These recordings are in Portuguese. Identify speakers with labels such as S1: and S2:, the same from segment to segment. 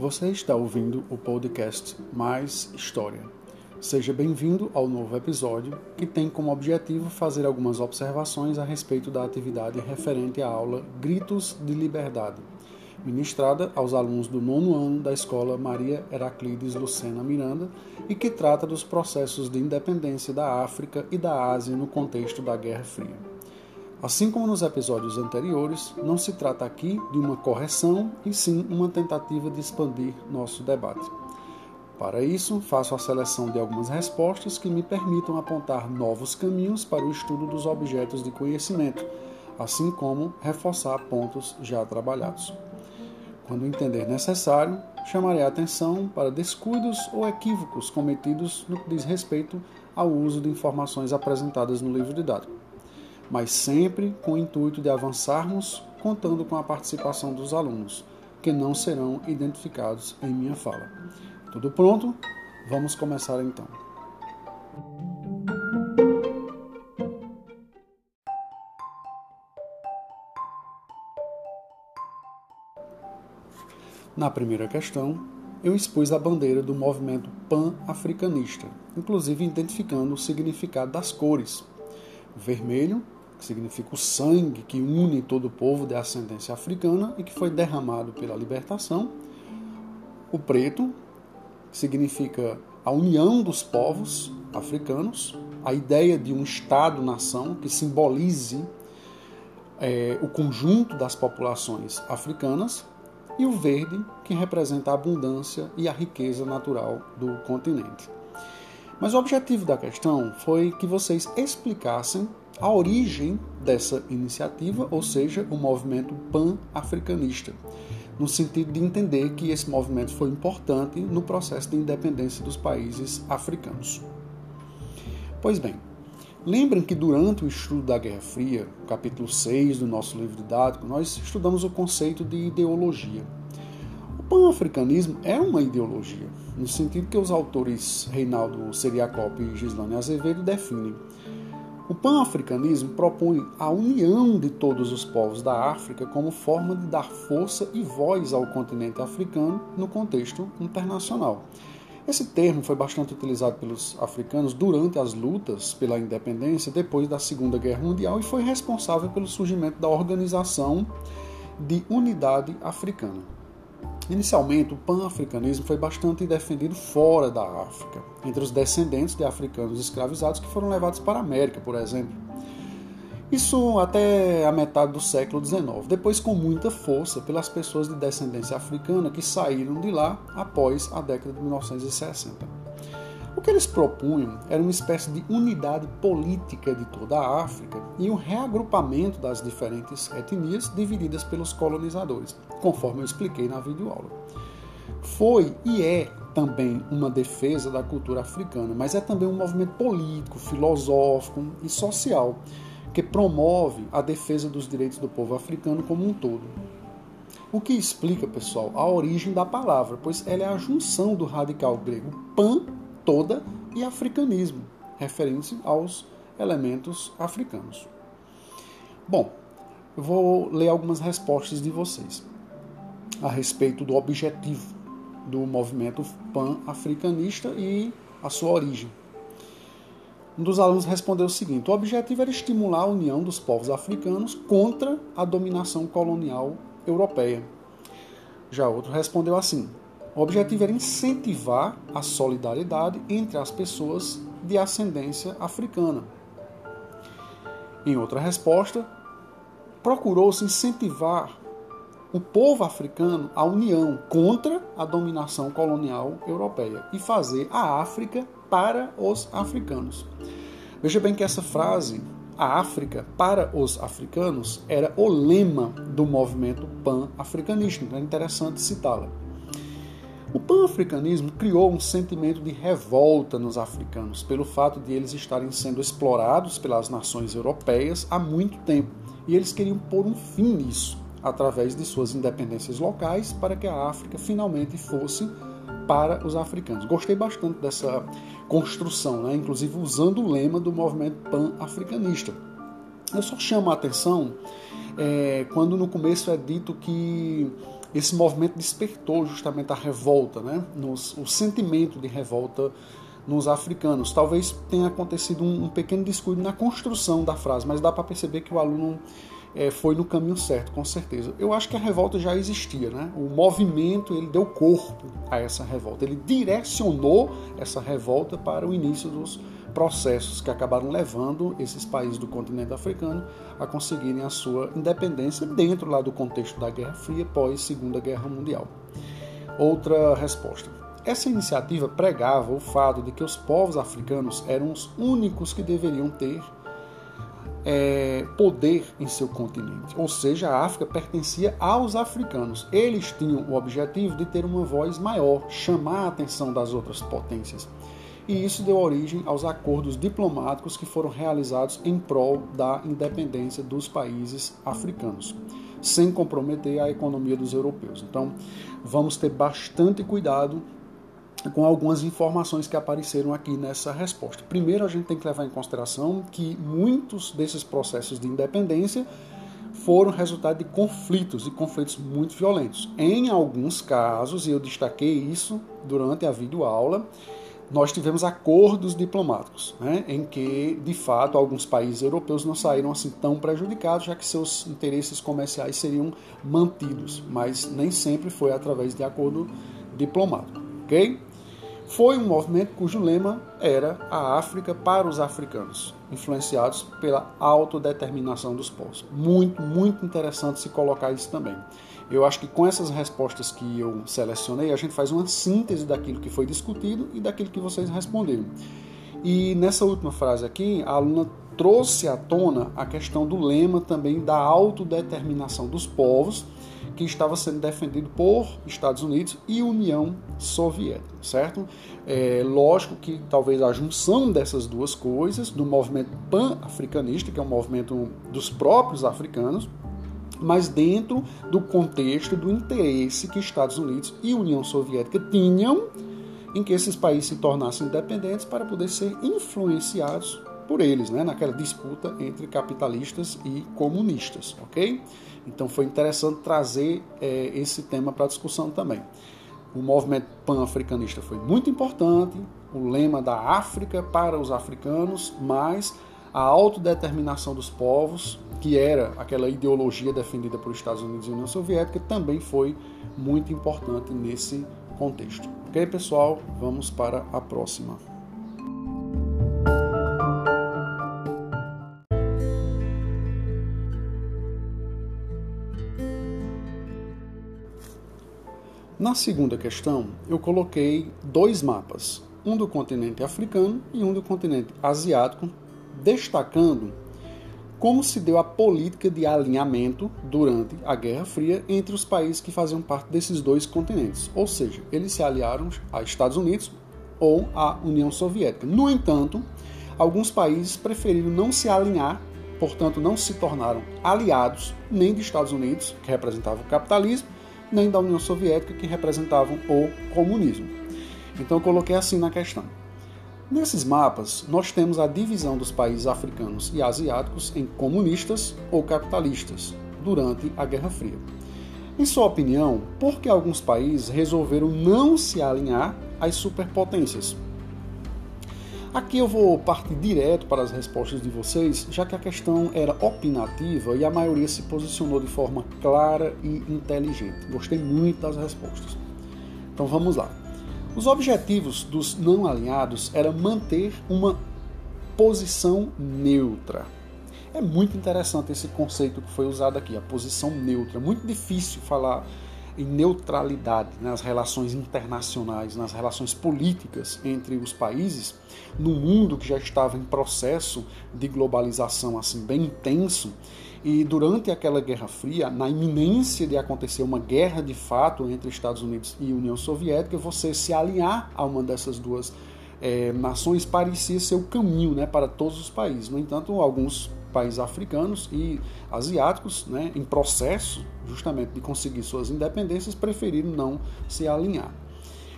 S1: Você está ouvindo o podcast Mais História. Seja bem-vindo ao novo episódio, que tem como objetivo fazer algumas observações a respeito da atividade referente à aula Gritos de Liberdade, ministrada aos alunos do nono ano da Escola Maria Heraclides Lucena Miranda e que trata dos processos de independência da África e da Ásia no contexto da Guerra Fria. Assim como nos episódios anteriores, não se trata aqui de uma correção, e sim uma tentativa de expandir nosso debate. Para isso, faço a seleção de algumas respostas que me permitam apontar novos caminhos para o estudo dos objetos de conhecimento, assim como reforçar pontos já trabalhados. Quando entender necessário, chamarei a atenção para descuidos ou equívocos cometidos no que diz respeito ao uso de informações apresentadas no livro didático, mas sempre com o intuito de avançarmos contando com a participação dos alunos, que não serão identificados em minha fala. Tudo pronto? Vamos começar então. Na primeira questão, eu expus a bandeira do movimento pan-africanista, inclusive identificando o significado das cores. Vermelho, que significa o sangue que une todo o povo de ascendência africana e que foi derramado pela libertação. O preto, significa a união dos povos africanos, a ideia de um Estado-nação que simbolize é, o conjunto das populações africanas, e o verde, que representa a abundância e a riqueza natural do continente. Mas o objetivo da questão foi que vocês explicassem a origem dessa iniciativa, ou seja, o movimento pan-africanista no sentido de entender que esse movimento foi importante no processo de independência dos países africanos. Pois bem, lembrem que durante o estudo da Guerra Fria, capítulo 6 do nosso livro didático, nós estudamos o conceito de ideologia. O pan-africanismo é uma ideologia, no sentido que os autores Reinaldo Seriacop e Gislane Azevedo definem o pan-africanismo propõe a união de todos os povos da África como forma de dar força e voz ao continente africano no contexto internacional. Esse termo foi bastante utilizado pelos africanos durante as lutas pela independência depois da Segunda Guerra Mundial e foi responsável pelo surgimento da Organização de Unidade Africana. Inicialmente, o pan-africanismo foi bastante defendido fora da África, entre os descendentes de africanos escravizados que foram levados para a América, por exemplo. Isso até a metade do século XIX, depois com muita força pelas pessoas de descendência africana que saíram de lá após a década de 1960. O que eles propunham era uma espécie de unidade política de toda a África e um reagrupamento das diferentes etnias divididas pelos colonizadores, conforme eu expliquei na videoaula. Foi e é também uma defesa da cultura africana, mas é também um movimento político, filosófico e social que promove a defesa dos direitos do povo africano como um todo. O que explica, pessoal, a origem da palavra, pois ela é a junção do radical grego pan toda e africanismo, referente aos elementos africanos. Bom, eu vou ler algumas respostas de vocês a respeito do objetivo do movimento pan-africanista e a sua origem. Um dos alunos respondeu o seguinte: o objetivo era estimular a união dos povos africanos contra a dominação colonial europeia. Já outro respondeu assim: o objetivo era incentivar a solidariedade entre as pessoas de ascendência africana. Em outra resposta, procurou-se incentivar o povo africano à união contra a dominação colonial europeia e fazer a África para os africanos. Veja bem que essa frase, a África para os africanos, era o lema do movimento pan-africanista. É interessante citá-la. O pan-africanismo criou um sentimento de revolta nos africanos pelo fato de eles estarem sendo explorados pelas nações europeias há muito tempo e eles queriam pôr um fim nisso através de suas independências locais para que a África finalmente fosse para os africanos. Gostei bastante dessa construção, né? inclusive usando o lema do movimento pan-africanista. Eu só chamo a atenção é, quando no começo é dito que esse movimento despertou justamente a revolta, né? Nos, o sentimento de revolta nos africanos. Talvez tenha acontecido um, um pequeno descuido na construção da frase, mas dá para perceber que o aluno é, foi no caminho certo, com certeza. Eu acho que a revolta já existia, né? O movimento ele deu corpo a essa revolta, ele direcionou essa revolta para o início dos processos que acabaram levando esses países do continente africano a conseguirem a sua independência dentro lá do contexto da Guerra Fria pós Segunda Guerra Mundial. Outra resposta. Essa iniciativa pregava o fato de que os povos africanos eram os únicos que deveriam ter é, poder em seu continente, ou seja, a África pertencia aos africanos. Eles tinham o objetivo de ter uma voz maior, chamar a atenção das outras potências. E isso deu origem aos acordos diplomáticos que foram realizados em prol da independência dos países africanos, sem comprometer a economia dos europeus. Então, vamos ter bastante cuidado com algumas informações que apareceram aqui nessa resposta. Primeiro, a gente tem que levar em consideração que muitos desses processos de independência foram resultado de conflitos e conflitos muito violentos. Em alguns casos, e eu destaquei isso durante a videoaula, nós tivemos acordos diplomáticos, né, em que, de fato, alguns países europeus não saíram assim tão prejudicados, já que seus interesses comerciais seriam mantidos, mas nem sempre foi através de acordo diplomático, ok? foi um movimento cujo lema era a África para os africanos, influenciados pela autodeterminação dos povos. Muito, muito interessante se colocar isso também. Eu acho que com essas respostas que eu selecionei, a gente faz uma síntese daquilo que foi discutido e daquilo que vocês responderam. E nessa última frase aqui, a aluna trouxe à tona a questão do lema também da autodeterminação dos povos que estava sendo defendido por Estados Unidos e União Soviética, certo? É lógico que talvez a junção dessas duas coisas, do movimento pan-africanista, que é um movimento dos próprios africanos, mas dentro do contexto do interesse que Estados Unidos e União Soviética tinham em que esses países se tornassem independentes para poder ser influenciados por eles, né, naquela disputa entre capitalistas e comunistas, ok? Então foi interessante trazer é, esse tema para discussão também. O movimento pan-africanista foi muito importante, o lema da África para os africanos, mas a autodeterminação dos povos, que era aquela ideologia defendida por Estados Unidos e União Soviética, também foi muito importante nesse contexto. Ok, pessoal? Vamos para a próxima. Na segunda questão, eu coloquei dois mapas, um do continente africano e um do continente asiático, destacando como se deu a política de alinhamento durante a Guerra Fria entre os países que faziam parte desses dois continentes. Ou seja, eles se aliaram a Estados Unidos ou à União Soviética. No entanto, alguns países preferiram não se alinhar, portanto, não se tornaram aliados nem dos Estados Unidos, que representavam o capitalismo, nem da União Soviética, que representavam o comunismo. Então eu coloquei assim na questão. Nesses mapas, nós temos a divisão dos países africanos e asiáticos em comunistas ou capitalistas durante a Guerra Fria. Em sua opinião, por que alguns países resolveram não se alinhar às superpotências? Aqui eu vou partir direto para as respostas de vocês, já que a questão era opinativa e a maioria se posicionou de forma clara e inteligente. Gostei muito das respostas. Então vamos lá. Os objetivos dos não alinhados era manter uma posição neutra. É muito interessante esse conceito que foi usado aqui, a posição neutra. Muito difícil falar em neutralidade nas relações internacionais, nas relações políticas entre os países, no mundo que já estava em processo de globalização assim bem intenso. E durante aquela Guerra Fria, na iminência de acontecer uma guerra de fato entre Estados Unidos e União Soviética, você se alinhar a uma dessas duas é, nações parecia ser o caminho né, para todos os países. No entanto, alguns países africanos e asiáticos, né, em processo justamente de conseguir suas independências, preferiram não se alinhar.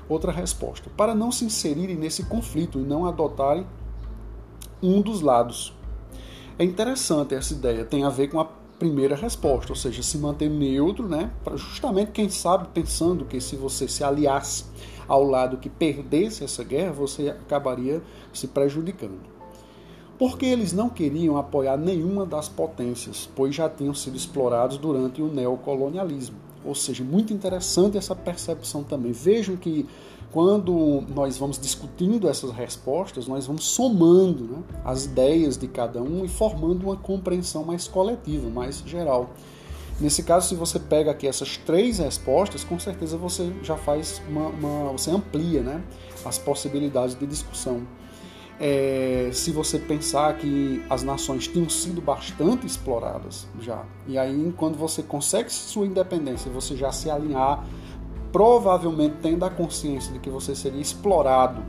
S1: Outra resposta: para não se inserirem nesse conflito e não adotarem um dos lados. É interessante essa ideia, tem a ver com a primeira resposta, ou seja, se manter neutro, né? Para justamente quem sabe pensando que se você se aliasse ao lado que perdesse essa guerra, você acabaria se prejudicando. Porque eles não queriam apoiar nenhuma das potências, pois já tinham sido explorados durante o neocolonialismo. Ou seja, muito interessante essa percepção também. Vejam que quando nós vamos discutindo essas respostas, nós vamos somando né, as ideias de cada um e formando uma compreensão mais coletiva, mais geral. Nesse caso, se você pega aqui essas três respostas, com certeza você já faz uma, uma você amplia né, as possibilidades de discussão. É, se você pensar que as nações tinham sido bastante exploradas já, e aí quando você consegue sua independência, você já se alinhar provavelmente tendo a consciência de que você seria explorado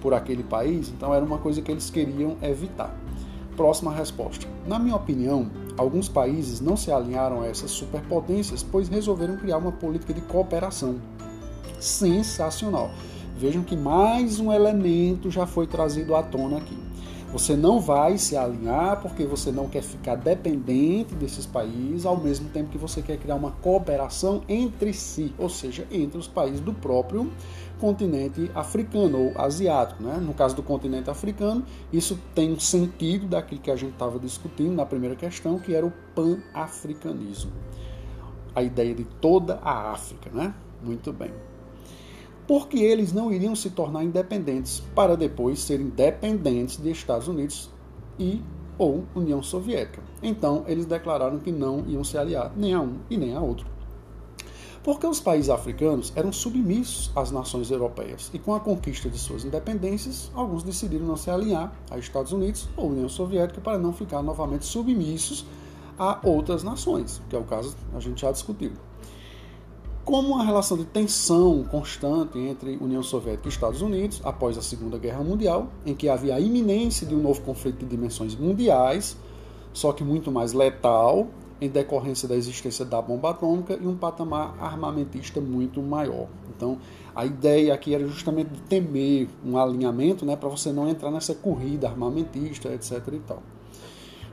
S1: por aquele país, então era uma coisa que eles queriam evitar. Próxima resposta. Na minha opinião, alguns países não se alinharam a essas superpotências, pois resolveram criar uma política de cooperação. Sensacional. Vejam que mais um elemento já foi trazido à tona aqui. Você não vai se alinhar porque você não quer ficar dependente desses países, ao mesmo tempo que você quer criar uma cooperação entre si, ou seja, entre os países do próprio continente africano ou asiático. Né? No caso do continente africano, isso tem um sentido daquilo que a gente estava discutindo na primeira questão, que era o pan-africanismo. A ideia de toda a África, né? Muito bem porque eles não iriam se tornar independentes para depois serem dependentes de Estados Unidos e ou União Soviética. Então, eles declararam que não iam se aliar nem a um e nem a outro. Porque os países africanos eram submissos às nações europeias e com a conquista de suas independências, alguns decidiram não se alinhar a Estados Unidos ou União Soviética para não ficar novamente submissos a outras nações, que é o caso a gente já discutiu como uma relação de tensão constante entre União Soviética e Estados Unidos após a Segunda Guerra Mundial, em que havia a iminência de um novo conflito de dimensões mundiais, só que muito mais letal, em decorrência da existência da bomba atômica e um patamar armamentista muito maior. Então, a ideia aqui era justamente de temer um alinhamento, né, para você não entrar nessa corrida armamentista, etc. e tal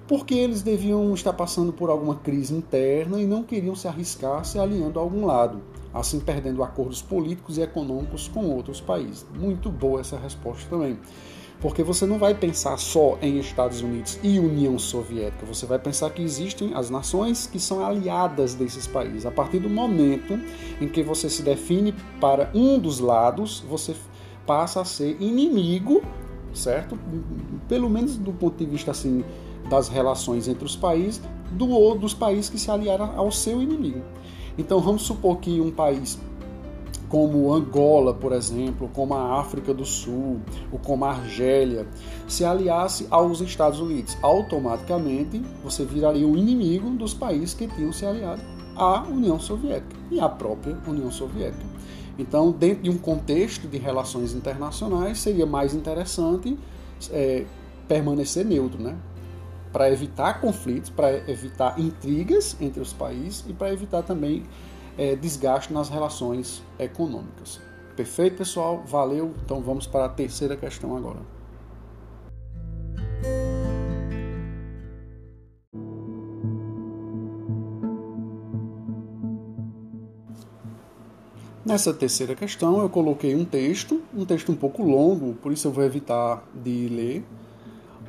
S1: porque eles deviam estar passando por alguma crise interna e não queriam se arriscar se alinhando a algum lado, assim perdendo acordos políticos e econômicos com outros países. Muito boa essa resposta também. Porque você não vai pensar só em Estados Unidos e União Soviética, você vai pensar que existem as nações que são aliadas desses países. A partir do momento em que você se define para um dos lados, você passa a ser inimigo, certo? Pelo menos do ponto de vista assim das relações entre os países do ou dos países que se aliaram ao seu inimigo. Então vamos supor que um país como Angola, por exemplo, como a África do Sul, ou como a Argélia, se aliasse aos Estados Unidos, automaticamente você viraria o inimigo dos países que tinham se aliado à União Soviética e à própria União Soviética. Então, dentro de um contexto de relações internacionais, seria mais interessante é, permanecer neutro, né? Para evitar conflitos, para evitar intrigas entre os países e para evitar também é, desgaste nas relações econômicas. Perfeito, pessoal? Valeu. Então vamos para a terceira questão agora. Nessa terceira questão, eu coloquei um texto, um texto um pouco longo, por isso eu vou evitar de ler,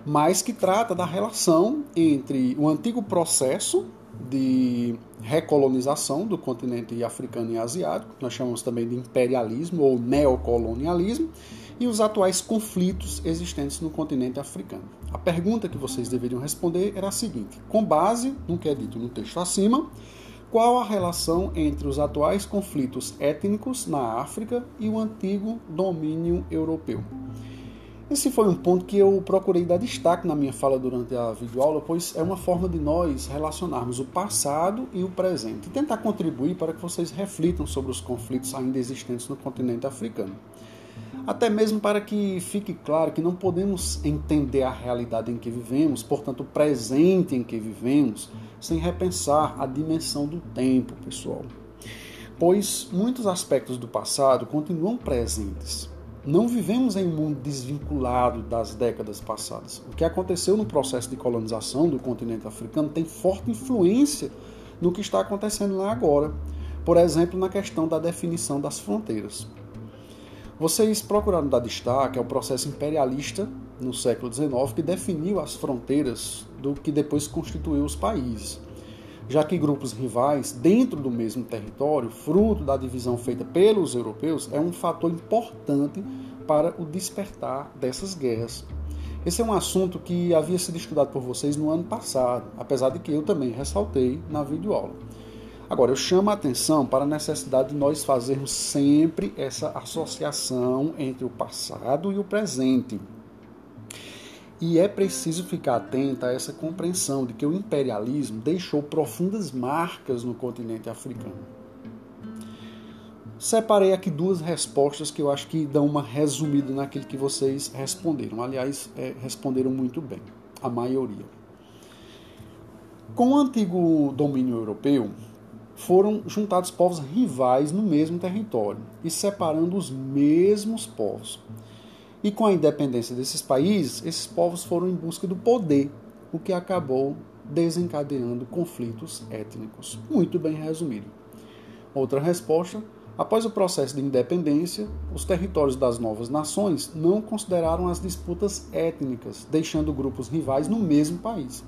S1: mas que trata da relação entre o antigo processo de recolonização do continente africano e asiático, que nós chamamos também de imperialismo ou neocolonialismo, e os atuais conflitos existentes no continente africano. A pergunta que vocês deveriam responder era a seguinte: com base no que é dito no texto acima, qual a relação entre os atuais conflitos étnicos na África e o antigo domínio europeu? Esse foi um ponto que eu procurei dar destaque na minha fala durante a videoaula, pois é uma forma de nós relacionarmos o passado e o presente e tentar contribuir para que vocês reflitam sobre os conflitos ainda existentes no continente africano. Até mesmo para que fique claro que não podemos entender a realidade em que vivemos, portanto, o presente em que vivemos, sem repensar a dimensão do tempo, pessoal. Pois muitos aspectos do passado continuam presentes não vivemos em um mundo desvinculado das décadas passadas. O que aconteceu no processo de colonização do continente africano tem forte influência no que está acontecendo lá agora. Por exemplo, na questão da definição das fronteiras. Vocês procuraram dar destaque ao processo imperialista no século XIX que definiu as fronteiras do que depois constituiu os países já que grupos rivais dentro do mesmo território, fruto da divisão feita pelos europeus, é um fator importante para o despertar dessas guerras. Esse é um assunto que havia sido estudado por vocês no ano passado, apesar de que eu também ressaltei na videoaula. Agora, eu chamo a atenção para a necessidade de nós fazermos sempre essa associação entre o passado e o presente. E é preciso ficar atento a essa compreensão de que o imperialismo deixou profundas marcas no continente africano. Separei aqui duas respostas que eu acho que dão uma resumida naquilo que vocês responderam. Aliás, é, responderam muito bem, a maioria. Com o antigo domínio europeu, foram juntados povos rivais no mesmo território e separando os mesmos povos. E com a independência desses países, esses povos foram em busca do poder, o que acabou desencadeando conflitos étnicos. Muito bem resumido. Outra resposta: após o processo de independência, os territórios das novas nações não consideraram as disputas étnicas, deixando grupos rivais no mesmo país.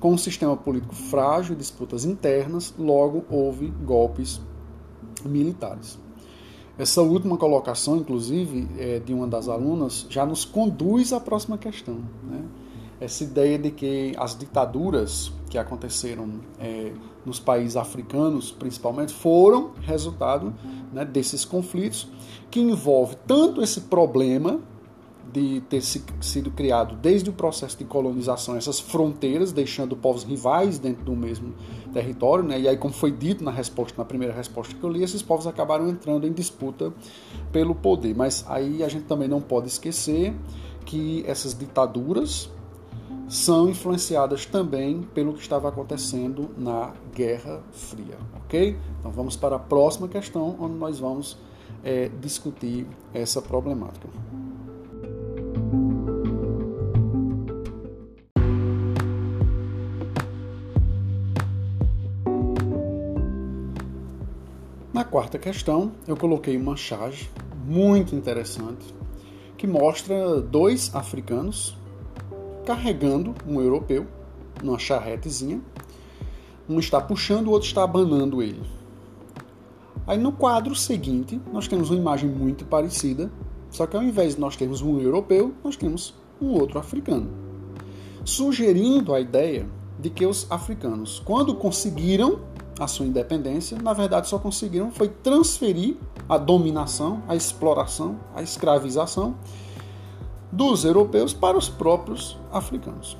S1: Com um sistema político frágil e disputas internas, logo houve golpes militares. Essa última colocação, inclusive, é, de uma das alunas, já nos conduz à próxima questão. Né? Essa ideia de que as ditaduras que aconteceram é, nos países africanos, principalmente, foram resultado né, desses conflitos, que envolve tanto esse problema de ter sido criado desde o processo de colonização essas fronteiras, deixando povos rivais dentro do mesmo território, né? E aí, como foi dito na resposta, na primeira resposta que eu li, esses povos acabaram entrando em disputa pelo poder. Mas aí a gente também não pode esquecer que essas ditaduras são influenciadas também pelo que estava acontecendo na Guerra Fria, ok? Então vamos para a próxima questão, onde nós vamos é, discutir essa problemática. Quarta questão, eu coloquei uma charge muito interessante que mostra dois africanos carregando um europeu numa charretezinha. Um está puxando, o outro está abanando ele. Aí no quadro seguinte, nós temos uma imagem muito parecida, só que ao invés de nós termos um europeu, nós temos um outro africano. Sugerindo a ideia de que os africanos, quando conseguiram a sua independência, na verdade só conseguiram foi transferir a dominação, a exploração, a escravização dos europeus para os próprios africanos.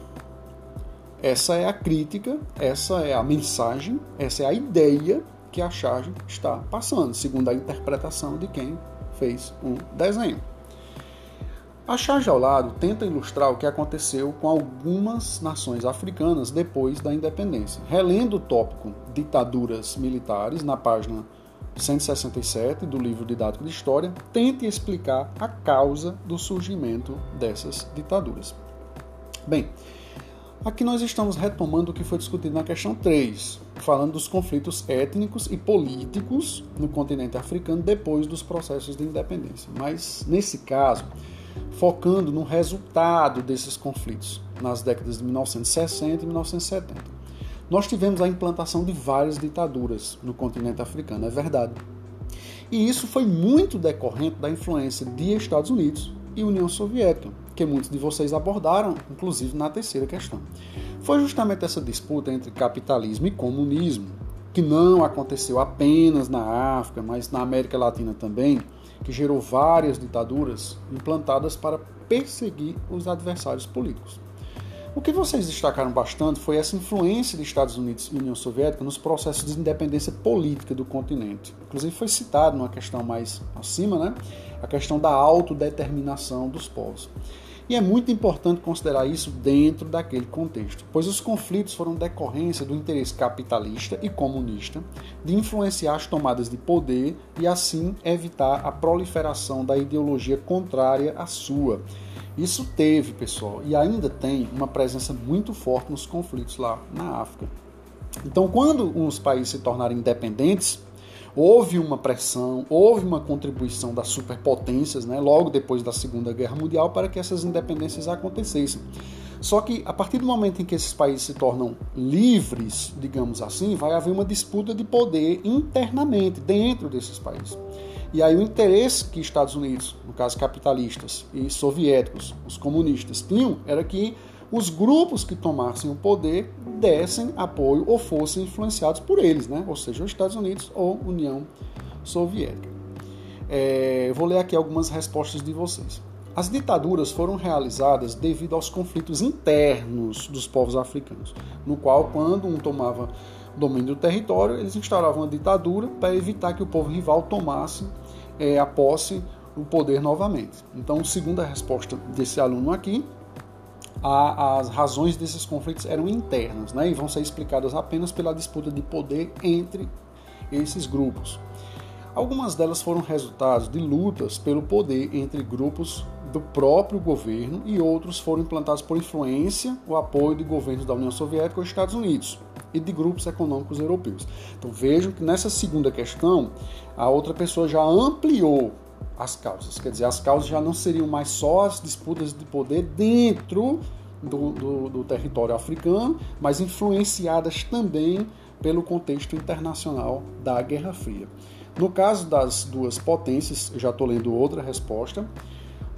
S1: Essa é a crítica, essa é a mensagem, essa é a ideia que a charge está passando, segundo a interpretação de quem fez o desenho. A charge ao lado tenta ilustrar o que aconteceu com algumas nações africanas depois da independência. Relendo o tópico Ditaduras Militares, na página 167 do livro didático de História, tente explicar a causa do surgimento dessas ditaduras. Bem, aqui nós estamos retomando o que foi discutido na questão 3, falando dos conflitos étnicos e políticos no continente africano depois dos processos de independência. Mas, nesse caso, focando no resultado desses conflitos nas décadas de 1960 e 1970. Nós tivemos a implantação de várias ditaduras no continente africano, é verdade. E isso foi muito decorrente da influência de Estados Unidos e União Soviética, que muitos de vocês abordaram, inclusive na terceira questão. Foi justamente essa disputa entre capitalismo e comunismo, que não aconteceu apenas na África, mas na América Latina também, que gerou várias ditaduras implantadas para perseguir os adversários políticos. O que vocês destacaram bastante foi essa influência dos Estados Unidos e União Soviética nos processos de independência política do continente. Inclusive foi citado numa questão mais acima, né? a questão da autodeterminação dos povos. E é muito importante considerar isso dentro daquele contexto, pois os conflitos foram decorrência do interesse capitalista e comunista de influenciar as tomadas de poder e assim evitar a proliferação da ideologia contrária à sua. Isso teve, pessoal, e ainda tem uma presença muito forte nos conflitos lá na África. Então, quando os países se tornaram independentes, houve uma pressão, houve uma contribuição das superpotências, né, logo depois da Segunda Guerra Mundial, para que essas independências acontecessem. Só que a partir do momento em que esses países se tornam livres, digamos assim, vai haver uma disputa de poder internamente dentro desses países. E aí o interesse que Estados Unidos, no caso capitalistas e soviéticos, os comunistas tinham era que os grupos que tomassem o poder dessem apoio ou fossem influenciados por eles, né? ou seja, os Estados Unidos ou União Soviética. É, vou ler aqui algumas respostas de vocês. As ditaduras foram realizadas devido aos conflitos internos dos povos africanos, no qual, quando um tomava domínio do território, eles instauravam uma ditadura para evitar que o povo rival tomasse é, a posse, o poder novamente. Então, segundo a resposta desse aluno aqui, a, as razões desses conflitos eram internas né, e vão ser explicadas apenas pela disputa de poder entre esses grupos. Algumas delas foram resultados de lutas pelo poder entre grupos do próprio governo e outros foram implantados por influência ou apoio de governos da União Soviética ou Estados Unidos e de grupos econômicos europeus. Então vejam que nessa segunda questão a outra pessoa já ampliou as causas. Quer dizer, as causas já não seriam mais só as disputas de poder dentro do, do, do território africano, mas influenciadas também pelo contexto internacional da Guerra Fria. No caso das duas potências, já estou lendo outra resposta.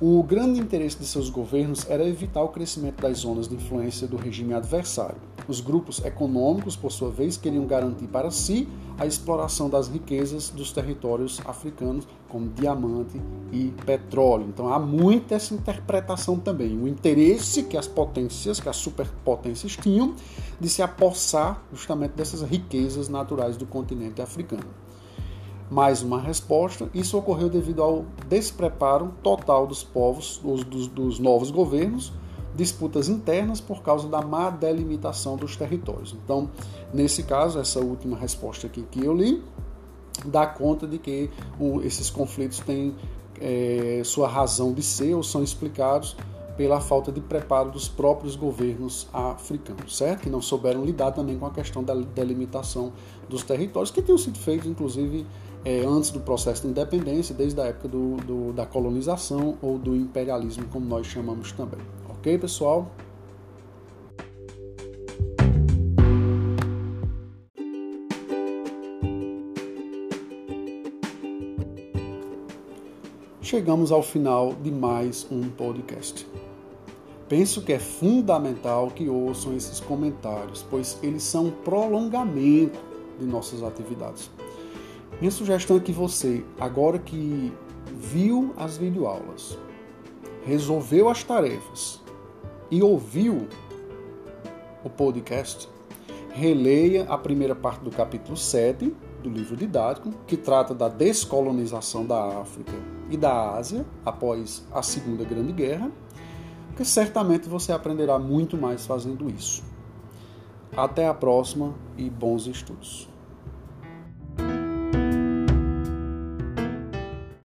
S1: O grande interesse de seus governos era evitar o crescimento das zonas de influência do regime adversário. Os grupos econômicos, por sua vez, queriam garantir para si a exploração das riquezas dos territórios africanos, como diamante e petróleo. Então há muita essa interpretação também. O interesse que as potências, que as superpotências tinham de se apossar justamente dessas riquezas naturais do continente africano mais uma resposta. Isso ocorreu devido ao despreparo total dos povos, dos, dos, novos governos, disputas internas por causa da má delimitação dos territórios. Então, nesse caso, essa última resposta aqui que eu li dá conta de que o, esses conflitos têm é, sua razão de ser ou são explicados pela falta de preparo dos próprios governos africanos, certo? Que não souberam lidar também com a questão da delimitação dos territórios, que tinham sido feitos, inclusive, é, antes do processo de independência, desde a época do, do, da colonização ou do imperialismo, como nós chamamos também. Ok, pessoal? Chegamos ao final de mais um podcast. Penso que é fundamental que ouçam esses comentários, pois eles são um prolongamento de nossas atividades. Minha sugestão é que você, agora que viu as videoaulas, resolveu as tarefas e ouviu o podcast, releia a primeira parte do capítulo 7 do livro didático, que trata da descolonização da África e da Ásia após a Segunda Grande Guerra porque certamente você aprenderá muito mais fazendo isso. Até a próxima e bons estudos.